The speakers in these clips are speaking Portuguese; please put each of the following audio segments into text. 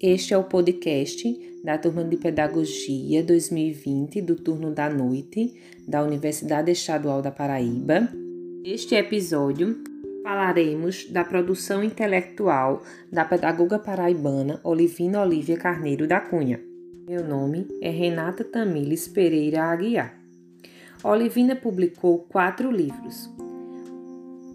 Este é o podcast da turma de Pedagogia 2020 do turno da noite da Universidade Estadual da Paraíba. Neste episódio falaremos da produção intelectual da pedagoga paraibana Olivina Olívia Carneiro da Cunha. Meu nome é Renata Tamiles Pereira Aguiar. Olivina publicou quatro livros: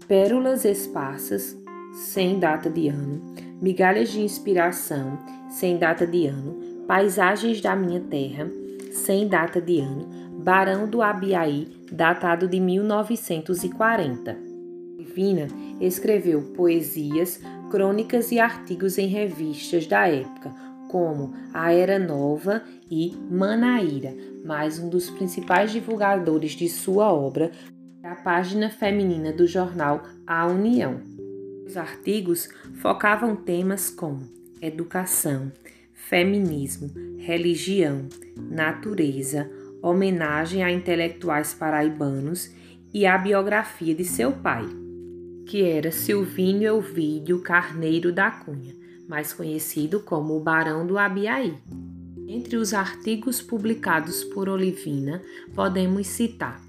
Pérolas Esparsas, sem data de ano, Migalhas de Inspiração, sem data de ano, Paisagens da Minha Terra, sem data de ano, Barão do Abiaí, datado de 1940. Divina escreveu poesias, crônicas e artigos em revistas da época, como A Era Nova e Manaíra, mas um dos principais divulgadores de sua obra a página feminina do jornal A União. Os artigos focavam temas como educação, feminismo, religião, natureza, homenagem a intelectuais paraibanos e a biografia de seu pai, que era Silvínio Elvídio Carneiro da Cunha, mais conhecido como o Barão do Abiaí. Entre os artigos publicados por Olivina, podemos citar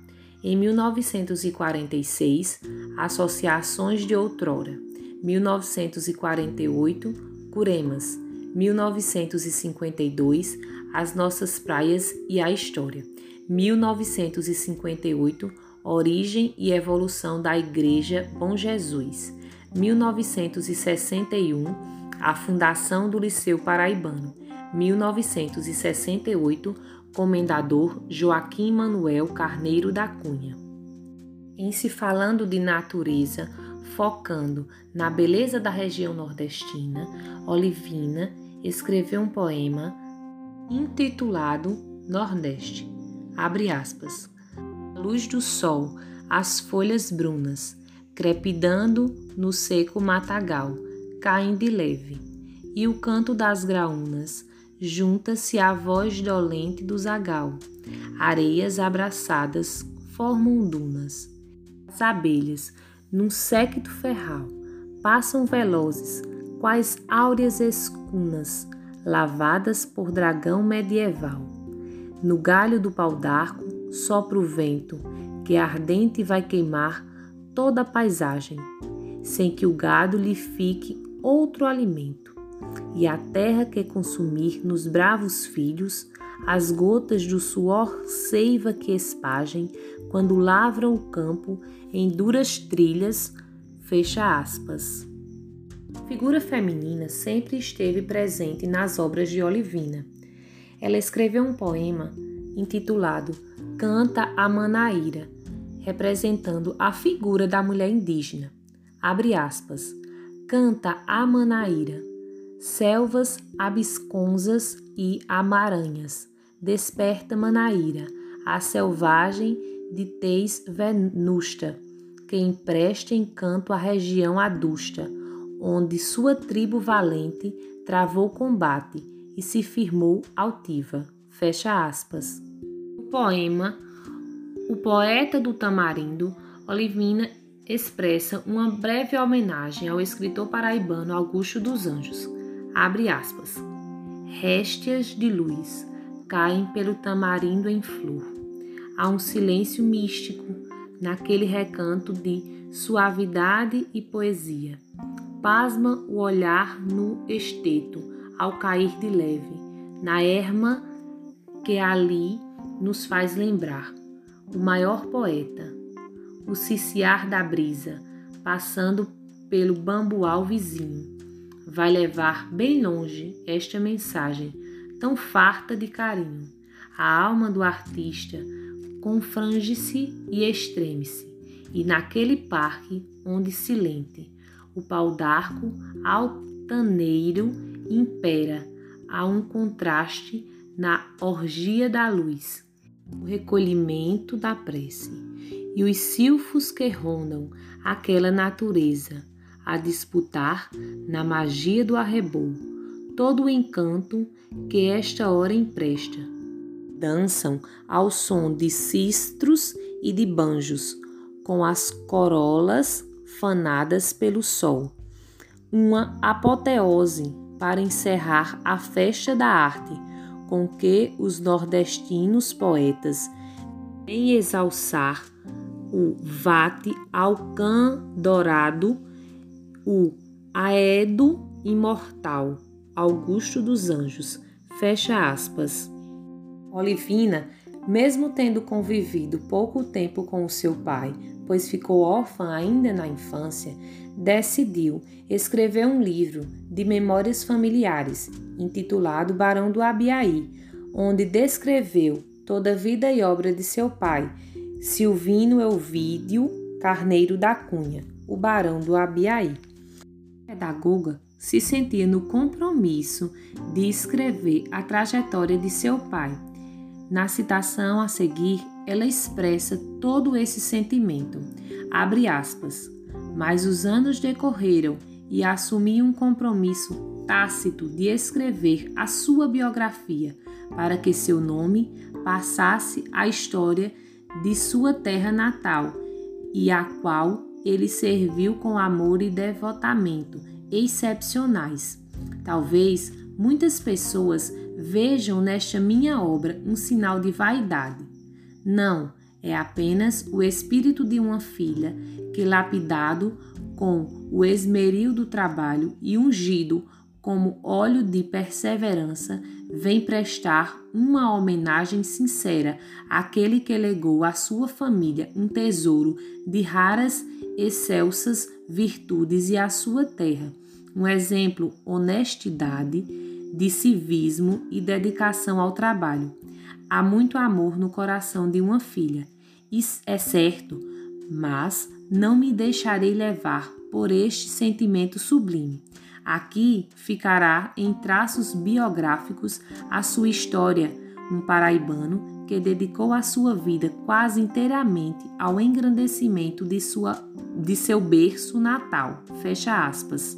em 1946, Associações de Outrora, 1948, Curemas, 1952, As Nossas Praias e a História, 1958, Origem e Evolução da Igreja Bom Jesus, 1961, A Fundação do Liceu Paraibano, 1968, Comendador Joaquim Manuel Carneiro da Cunha. Em se falando de natureza, focando na beleza da região nordestina, Olivina escreveu um poema intitulado Nordeste. Abre aspas. A luz do sol, as folhas brunas, crepidando no seco matagal, caem de leve, e o canto das graúnas junta-se à voz dolente do zagal. Areias abraçadas formam dunas. As abelhas, num séquito ferral, passam velozes, quais áureas escunas, lavadas por dragão medieval. No galho do pau d'arco sopra o vento, que ardente vai queimar toda a paisagem, sem que o gado lhe fique outro alimento e a terra que consumir nos bravos filhos, as gotas do suor seiva que espagem, quando lavram o campo em duras trilhas, fecha aspas. Figura feminina sempre esteve presente nas obras de Olivina. Ela escreveu um poema intitulado Canta a Manaíra, representando a figura da mulher indígena. Abre aspas. Canta a Manaíra selvas abisconzas e amaranhas. Desperta Manaíra, a selvagem de Teis Venusta, que empresta encanto à região adusta, onde sua tribo valente travou combate e se firmou altiva. Fecha aspas. O poema O Poeta do Tamarindo, Olivina expressa uma breve homenagem ao escritor paraibano Augusto dos Anjos, Abre aspas. Réstias de luz caem pelo tamarindo em flor. Há um silêncio místico naquele recanto de suavidade e poesia. Pasma o olhar no esteto ao cair de leve, na erma que ali nos faz lembrar o maior poeta, o ciciar da brisa, passando pelo bambual vizinho vai levar bem longe esta mensagem tão farta de carinho. A alma do artista confrange-se e extreme-se, e naquele parque onde silente o pau d'arco altaneiro impera, há um contraste na orgia da luz, o recolhimento da prece e os silfos que rondam aquela natureza a disputar na magia do arrebol todo o encanto que esta hora empresta. Dançam ao som de cistros e de banjos, com as corolas fanadas pelo sol. Uma apoteose para encerrar a festa da arte, com que os nordestinos poetas em exalçar o vate alcan dourado, o aedo imortal, Augusto dos Anjos. Fecha aspas. Olivina, mesmo tendo convivido pouco tempo com o seu pai, pois ficou órfã ainda na infância, decidiu escrever um livro de memórias familiares, intitulado Barão do Abiaí, onde descreveu toda a vida e obra de seu pai, Silvino Elvídio Carneiro da Cunha, o Barão do Abiaí. Pedagoga se sentia no compromisso de escrever a trajetória de seu pai. Na citação a seguir, ela expressa todo esse sentimento. Abre aspas. Mas os anos decorreram e assumi um compromisso tácito de escrever a sua biografia para que seu nome passasse à história de sua terra natal e a qual ele serviu com amor e devotamento excepcionais. Talvez muitas pessoas vejam nesta minha obra um sinal de vaidade. Não, é apenas o espírito de uma filha que, lapidado com o esmeril do trabalho e ungido como óleo de perseverança, vem prestar uma homenagem sincera àquele que legou à sua família um tesouro de raras excelsas virtudes e à sua terra, um exemplo honestidade, de civismo e dedicação ao trabalho. Há muito amor no coração de uma filha, isso é certo, mas não me deixarei levar por este sentimento sublime. Aqui ficará em traços biográficos a sua história, um paraibano que dedicou a sua vida quase inteiramente ao engrandecimento de, sua, de seu berço natal. Fecha aspas.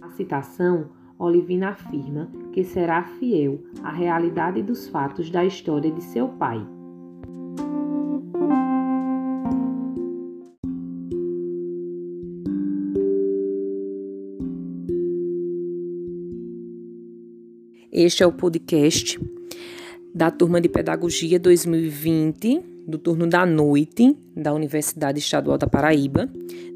A citação, Olivina afirma que será fiel à realidade dos fatos da história de seu pai. Este é o podcast da turma de Pedagogia 2020, do turno da noite da Universidade Estadual da Paraíba.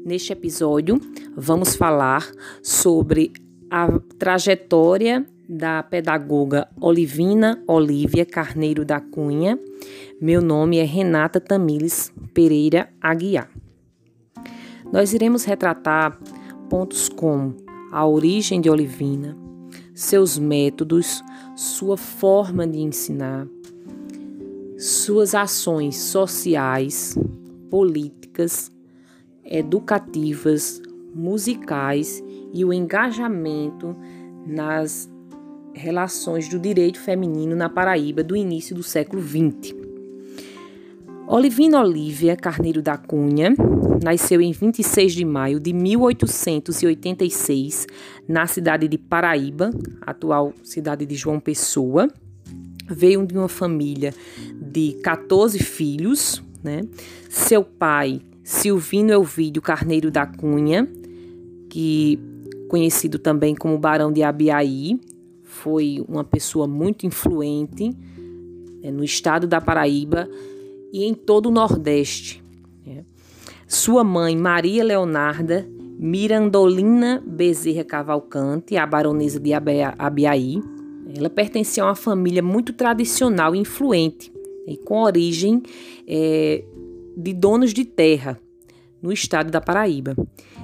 Neste episódio, vamos falar sobre a trajetória da pedagoga Olivina Olívia Carneiro da Cunha. Meu nome é Renata Tamiles Pereira Aguiar. Nós iremos retratar pontos como a origem de Olivina, seus métodos, sua forma de ensinar, suas ações sociais, políticas, educativas, musicais e o engajamento nas relações do direito feminino na Paraíba do início do século XX. Olivina Olívia Carneiro da Cunha nasceu em 26 de maio de 1886 na cidade de Paraíba, atual cidade de João Pessoa. Veio de uma família de 14 filhos, né? Seu pai, Silvino Elvídio Carneiro da Cunha, que conhecido também como Barão de Abiaí, foi uma pessoa muito influente né, no estado da Paraíba e em todo o Nordeste. Né? Sua mãe, Maria Leonarda Mirandolina Bezerra Cavalcante, a baronesa de Abiaí, ela pertencia a uma família muito tradicional e influente, e com origem é, de donos de terra no estado da Paraíba.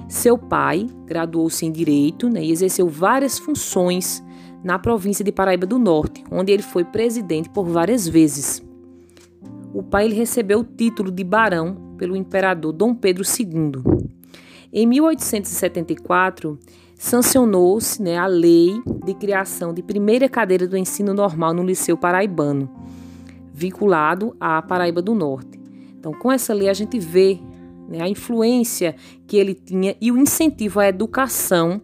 Seu pai graduou-se em Direito né, e exerceu várias funções na província de Paraíba do Norte, onde ele foi presidente por várias vezes o pai ele recebeu o título de barão pelo imperador Dom Pedro II. Em 1874, sancionou-se né, a lei de criação de primeira cadeira do ensino normal no Liceu Paraibano, vinculado à Paraíba do Norte. Então, com essa lei, a gente vê né, a influência que ele tinha e o incentivo à educação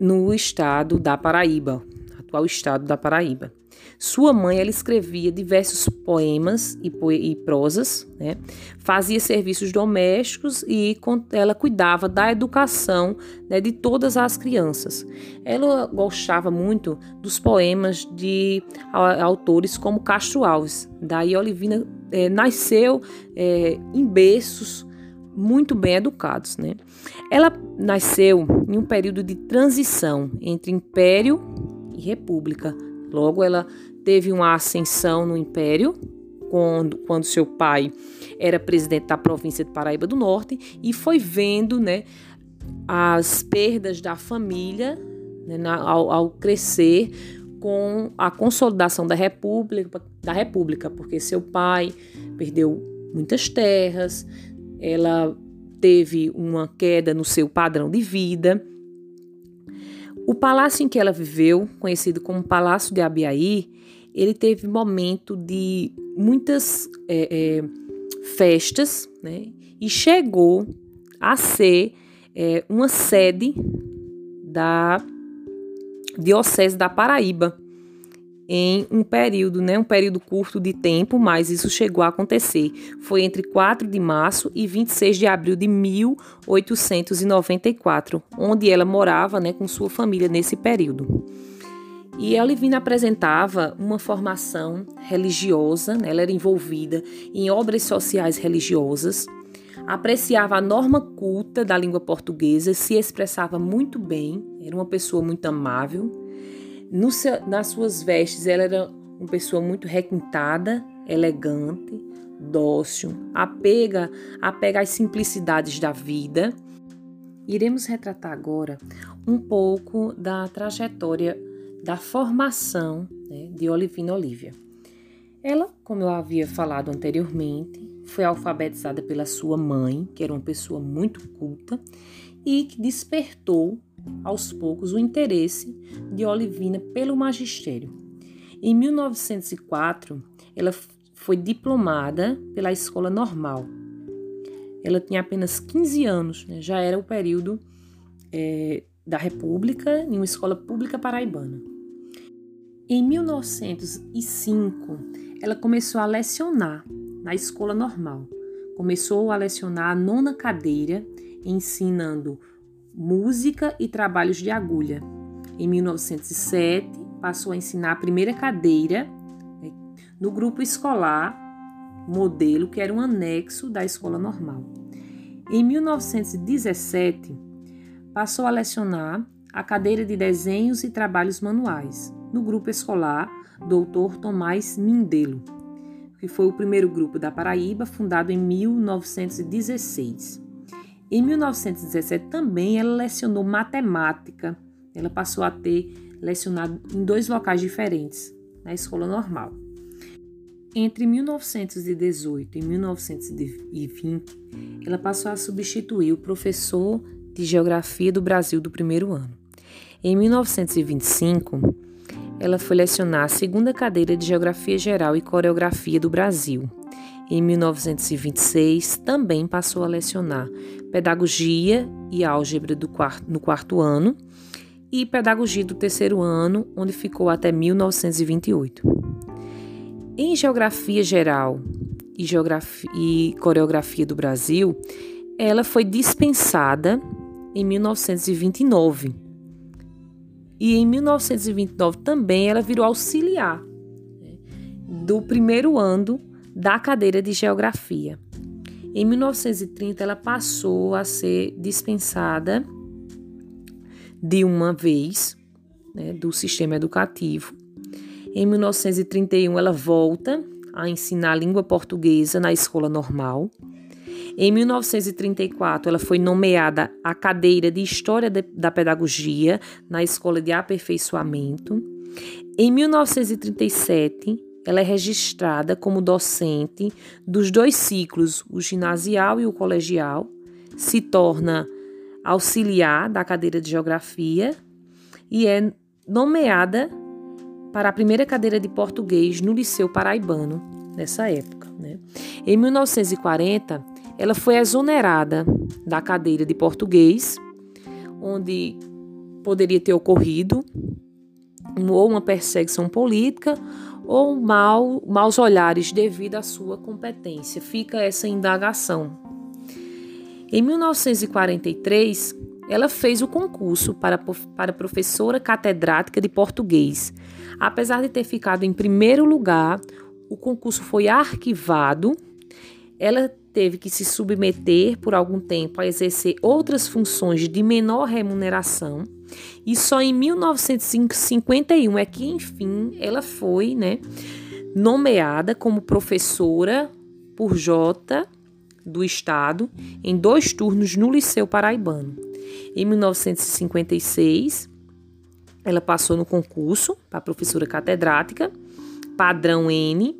no estado da Paraíba, atual estado da Paraíba. Sua mãe ela escrevia diversos poemas e, e prosas, né? fazia serviços domésticos e ela cuidava da educação né, de todas as crianças. Ela gostava muito dos poemas de autores como Castro Alves. Daí Olivina é, nasceu é, em berços muito bem educados. Né? Ela nasceu em um período de transição entre império e república. Logo, ela teve uma ascensão no império, quando, quando seu pai era presidente da província de Paraíba do Norte, e foi vendo né, as perdas da família né, na, ao, ao crescer com a consolidação da república, da república, porque seu pai perdeu muitas terras, ela teve uma queda no seu padrão de vida. O palácio em que ela viveu, conhecido como Palácio de Abiaí, ele teve momento de muitas é, é, festas, né? E chegou a ser é, uma sede da Diocese da Paraíba em um período, né, um período curto de tempo, mas isso chegou a acontecer. Foi entre 4 de março e 26 de abril de 1894, onde ela morava, né, com sua família nesse período. E Olivina apresentava uma formação religiosa, né, ela era envolvida em obras sociais religiosas, apreciava a norma culta da língua portuguesa, se expressava muito bem, era uma pessoa muito amável no, nas suas vestes, ela era uma pessoa muito requintada, elegante, dócil, apega, apega às simplicidades da vida. Iremos retratar agora um pouco da trajetória da formação né, de Olivina Olívia. Ela, como eu havia falado anteriormente, foi alfabetizada pela sua mãe, que era uma pessoa muito culta e que despertou aos poucos, o interesse de Olivina pelo magistério. Em 1904, ela foi diplomada pela Escola Normal. Ela tinha apenas 15 anos, né? já era o período é, da República em uma escola pública paraibana. Em 1905, ela começou a lecionar na escola normal. Começou a lecionar a nona cadeira, ensinando música e trabalhos de agulha. Em 1907, passou a ensinar a primeira cadeira né, no grupo escolar modelo, que era um anexo da escola normal. Em 1917, passou a lecionar a cadeira de desenhos e trabalhos manuais no grupo escolar Dr. Tomás Mindelo, que foi o primeiro grupo da Paraíba, fundado em 1916. Em 1917 também ela lecionou matemática. Ela passou a ter lecionado em dois locais diferentes, na escola normal. Entre 1918 e 1920, ela passou a substituir o professor de Geografia do Brasil do primeiro ano. Em 1925, ela foi lecionar a segunda cadeira de Geografia Geral e Coreografia do Brasil. Em 1926, também passou a lecionar Pedagogia e Álgebra quarto, no quarto ano e Pedagogia do terceiro ano, onde ficou até 1928. Em Geografia Geral e, Geografia, e Coreografia do Brasil, ela foi dispensada em 1929. E em 1929 também ela virou auxiliar né, do primeiro ano da cadeira de geografia. Em 1930, ela passou a ser dispensada de uma vez né, do sistema educativo. Em 1931, ela volta a ensinar a língua portuguesa na escola normal. Em 1934, ela foi nomeada à cadeira de História da Pedagogia na Escola de Aperfeiçoamento. Em 1937, ela é registrada como docente dos dois ciclos, o ginasial e o colegial, se torna auxiliar da cadeira de geografia e é nomeada para a primeira cadeira de português no Liceu Paraibano nessa época. Né? Em 1940, ela foi exonerada da cadeira de português, onde poderia ter ocorrido ou uma perseguição política ou mal, maus olhares devido à sua competência. Fica essa indagação. Em 1943, ela fez o concurso para, para professora catedrática de português. Apesar de ter ficado em primeiro lugar, o concurso foi arquivado. Ela teve que se submeter por algum tempo a exercer outras funções de menor remuneração. E só em 1951 é que, enfim, ela foi né, nomeada como professora por Jota do Estado em dois turnos no Liceu Paraibano. Em 1956, ela passou no concurso para professora catedrática, padrão N,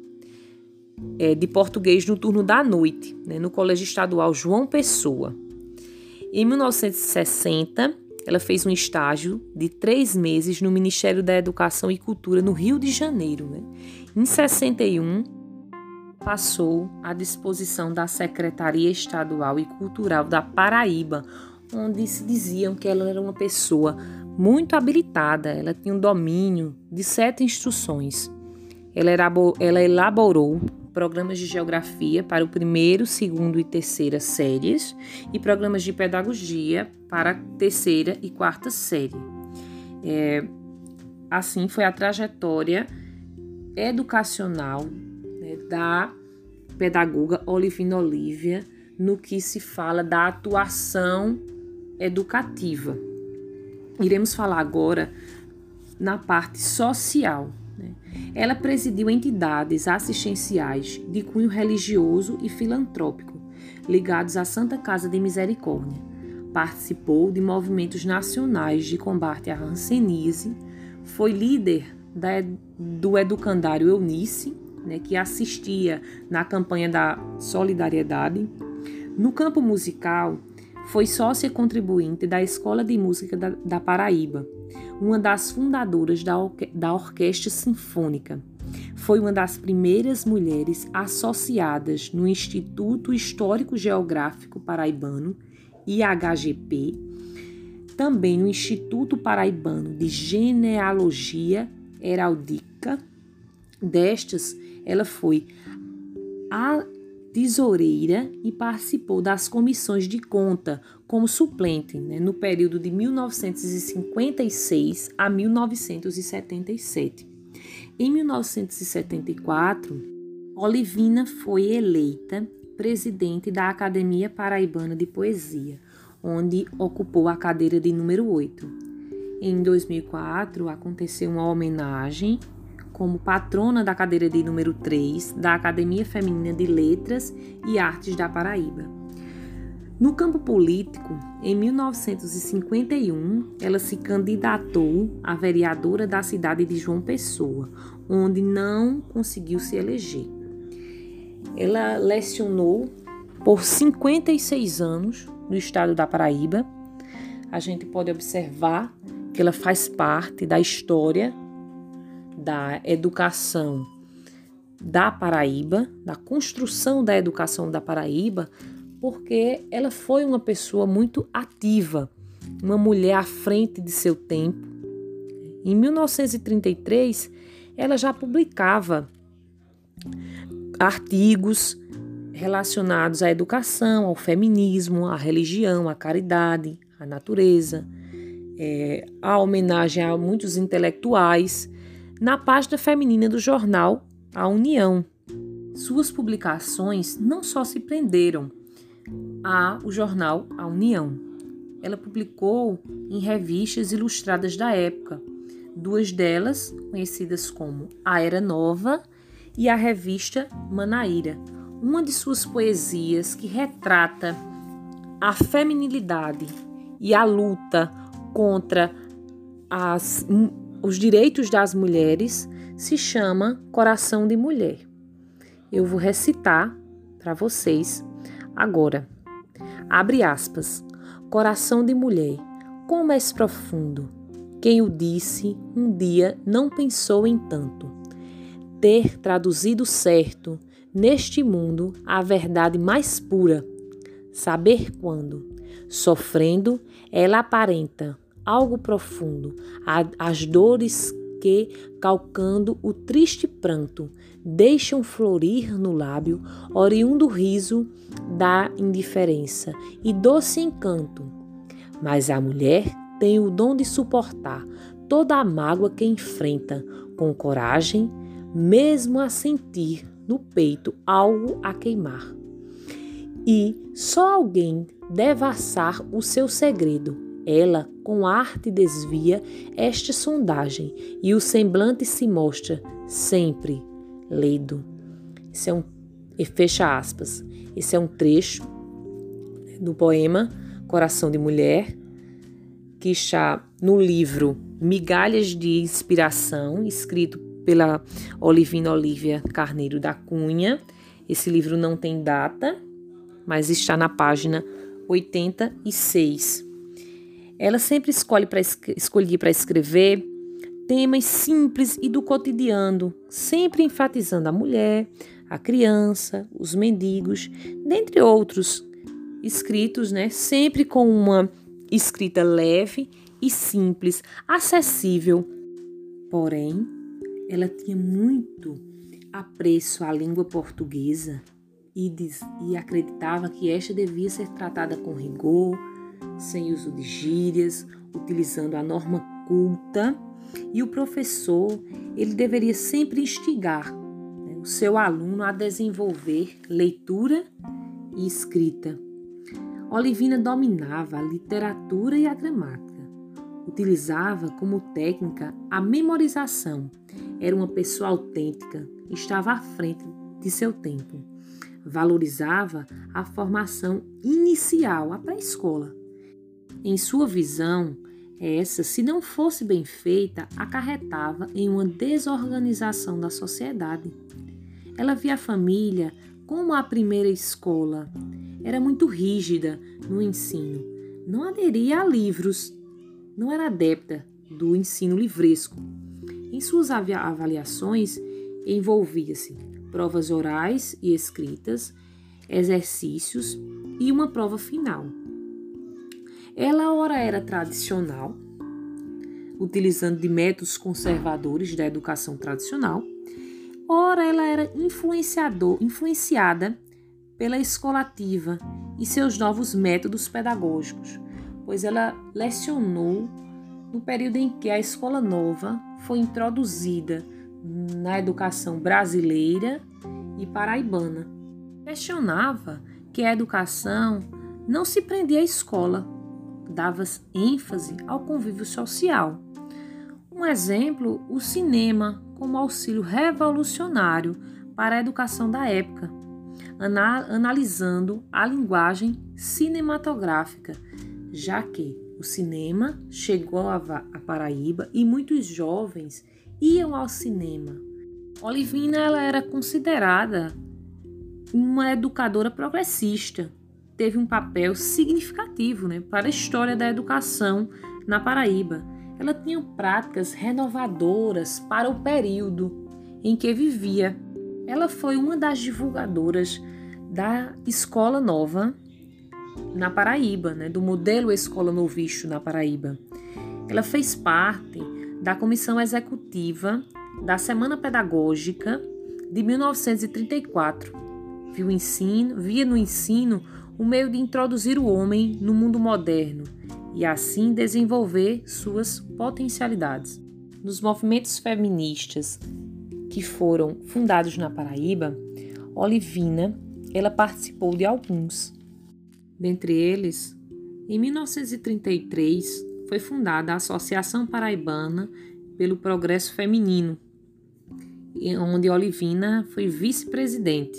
é, de português no turno da noite, né, no Colégio Estadual João Pessoa. Em 1960, ela fez um estágio de três meses no Ministério da Educação e Cultura no Rio de Janeiro. Né? Em 61, passou à disposição da Secretaria Estadual e Cultural da Paraíba, onde se diziam que ela era uma pessoa muito habilitada, ela tinha um domínio de sete instruções. Ela, ela elaborou programas de geografia para o primeiro, segundo e terceira séries e programas de pedagogia para a terceira e quarta série. É, assim foi a trajetória educacional né, da pedagoga Olivina Olívia no que se fala da atuação educativa. Iremos falar agora na parte social. Né? Ela presidiu entidades assistenciais de cunho religioso e filantrópico, ligados à Santa Casa de Misericórdia. Participou de movimentos nacionais de combate à hanseníase, foi líder da, do educandário Eunice, né, que assistia na campanha da solidariedade. No campo musical, foi sócia contribuinte da Escola de Música da, da Paraíba, uma das fundadoras da, orque da Orquestra Sinfônica. Foi uma das primeiras mulheres associadas no Instituto Histórico Geográfico Paraibano, IHGP, também no Instituto Paraibano de Genealogia Heraldica. Destas, ela foi a tesoureira e participou das comissões de conta como suplente né, no período de 1956 a 1977. Em 1974, Olivina foi eleita presidente da Academia Paraibana de Poesia, onde ocupou a cadeira de número 8. Em 2004, aconteceu uma homenagem como patrona da cadeira de número 3 da Academia Feminina de Letras e Artes da Paraíba. No campo político, em 1951, ela se candidatou a vereadora da cidade de João Pessoa, onde não conseguiu se eleger. Ela lecionou por 56 anos no estado da Paraíba. A gente pode observar que ela faz parte da história da educação da Paraíba, da construção da educação da Paraíba, porque ela foi uma pessoa muito ativa, uma mulher à frente de seu tempo. Em 1933, ela já publicava artigos relacionados à educação, ao feminismo, à religião, à caridade, à natureza, é, à homenagem a muitos intelectuais na página feminina do jornal A União. Suas publicações não só se prenderam ao jornal A União. Ela publicou em revistas ilustradas da época, duas delas conhecidas como A Era Nova e a revista Manaíra, uma de suas poesias que retrata a feminilidade e a luta contra as os direitos das mulheres se chama Coração de Mulher. Eu vou recitar para vocês agora. Abre aspas. Coração de mulher, como és profundo. Quem o disse um dia não pensou em tanto. Ter traduzido certo neste mundo a verdade mais pura. Saber quando, sofrendo, ela aparenta algo profundo, as dores que, calcando o triste pranto, deixam florir no lábio, oriundo riso da indiferença e doce encanto. Mas a mulher tem o dom de suportar toda a mágoa que enfrenta com coragem, mesmo a sentir no peito algo a queimar. E só alguém devassar o seu segredo. Ela, com arte, desvia esta sondagem e o semblante se mostra sempre ledo. Esse é um fecha aspas. Esse é um trecho do poema Coração de Mulher, que está no livro Migalhas de Inspiração, escrito pela Olivina Olívia Carneiro da Cunha. Esse livro não tem data, mas está na página 86. Ela sempre escolhe para escolher para escrever temas simples e do cotidiano, sempre enfatizando a mulher, a criança, os mendigos, dentre outros escritos, né, sempre com uma escrita leve e simples, acessível. Porém, ela tinha muito apreço à língua portuguesa e, diz, e acreditava que esta devia ser tratada com rigor, sem uso de gírias, utilizando a norma culta. E o professor, ele deveria sempre instigar né, o seu aluno a desenvolver leitura e escrita. Olivina dominava a literatura e a gramática. Utilizava como técnica a memorização. Era uma pessoa autêntica, estava à frente de seu tempo valorizava a formação inicial, a pré-escola. Em sua visão, essa, se não fosse bem feita, acarretava em uma desorganização da sociedade. Ela via a família como a primeira escola. Era muito rígida no ensino. Não aderia a livros. Não era adepta do ensino livresco. Em suas avaliações, envolvia-se provas orais e escritas, exercícios e uma prova final. Ela ora era tradicional, utilizando de métodos conservadores da educação tradicional, ora ela era influenciador, influenciada pela escolativa e seus novos métodos pedagógicos, pois ela lecionou no período em que a escola nova foi introduzida na educação brasileira e paraibana. Questionava que a educação não se prendia à escola, dava ênfase ao convívio social. Um exemplo, o cinema como auxílio revolucionário para a educação da época, analisando a linguagem cinematográfica, já que o cinema chegou a Paraíba e muitos jovens iam ao cinema. Olivina ela era considerada uma educadora progressista. Teve um papel significativo né, para a história da educação na Paraíba. Ela tinha práticas renovadoras para o período em que vivia. Ela foi uma das divulgadoras da Escola Nova na Paraíba, né, do modelo Escola Novicho na Paraíba. Ela fez parte da Comissão Executiva da Semana Pedagógica de 1934. Viu ensino, via no ensino o meio de introduzir o homem no mundo moderno e assim desenvolver suas potencialidades. Nos movimentos feministas que foram fundados na Paraíba, Olivina ela participou de alguns. Dentre eles, em 1933, foi fundada a Associação Paraibana pelo Progresso Feminino, onde Olivina foi vice-presidente.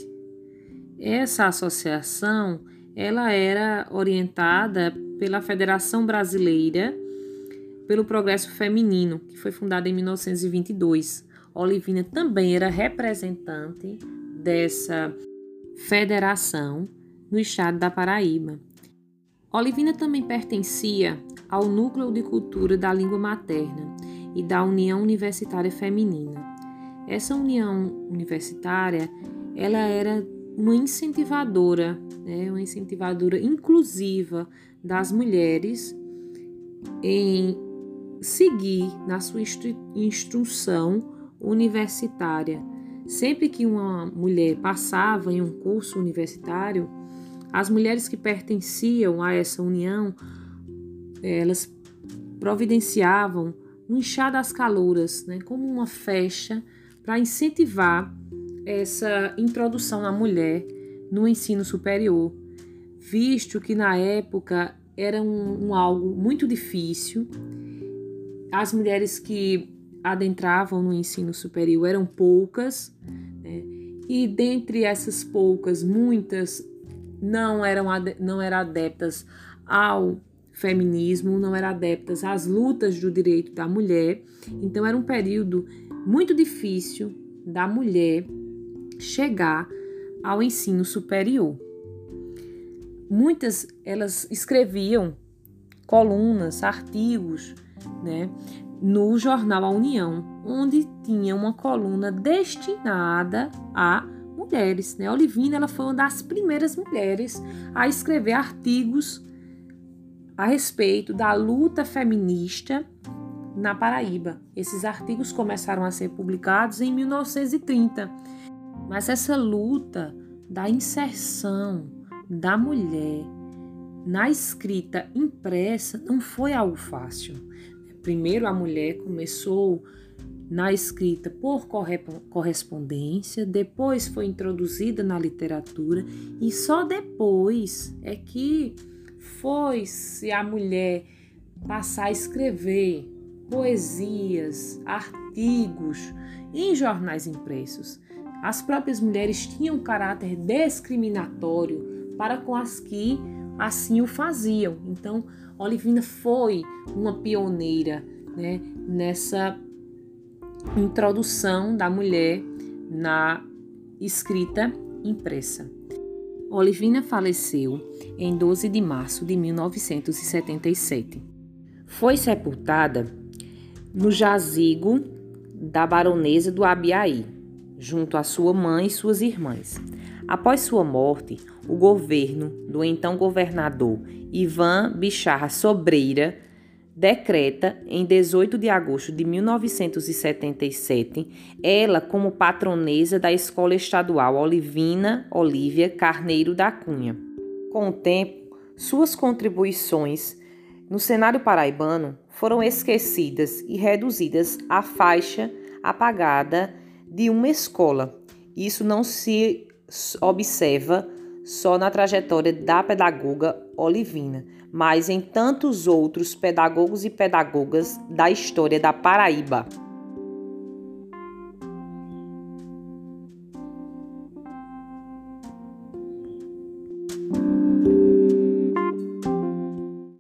Essa associação ela era orientada pela Federação Brasileira pelo Progresso Feminino, que foi fundada em 1922. Olivina também era representante dessa federação no estado da Paraíba. Olivina também pertencia ao Núcleo de Cultura da Língua Materna e da União Universitária Feminina. Essa união universitária, ela era uma incentivadora, né, uma incentivadora inclusiva das mulheres em seguir na sua instrução universitária. Sempre que uma mulher passava em um curso universitário, as mulheres que pertenciam a essa união, elas providenciavam um chá das calouras, né, como uma festa para incentivar essa introdução da mulher no ensino superior, visto que na época era um, um algo muito difícil. As mulheres que adentravam no ensino superior eram poucas, né? e dentre essas poucas, muitas não eram, não eram adeptas ao feminismo, não eram adeptas às lutas do direito da mulher. Então era um período muito difícil da mulher chegar ao ensino superior. Muitas elas escreviam colunas, artigos, né, no jornal A União, onde tinha uma coluna destinada a mulheres. Né? Olivina ela foi uma das primeiras mulheres a escrever artigos a respeito da luta feminista na Paraíba. Esses artigos começaram a ser publicados em 1930. Mas essa luta da inserção da mulher na escrita impressa não foi algo fácil. Primeiro, a mulher começou na escrita por correspondência, depois foi introduzida na literatura e só depois é que foi-se a mulher passar a escrever poesias, artigos em jornais impressos. As próprias mulheres tinham caráter discriminatório para com as que assim o faziam. Então, Olivina foi uma pioneira né, nessa introdução da mulher na escrita impressa. Olivina faleceu em 12 de março de 1977. Foi sepultada no jazigo da baronesa do Abiaí, junto à sua mãe e suas irmãs. Após sua morte, o governo do então governador Ivan Bicharra Sobreira decreta, em 18 de agosto de 1977, ela como patronesa da Escola Estadual Olivina Olívia Carneiro da Cunha. Com o tempo, suas contribuições no cenário paraibano foram esquecidas e reduzidas à faixa apagada de uma escola. Isso não se observa só na trajetória da pedagoga Olivina, mas em tantos outros pedagogos e pedagogas da história da Paraíba.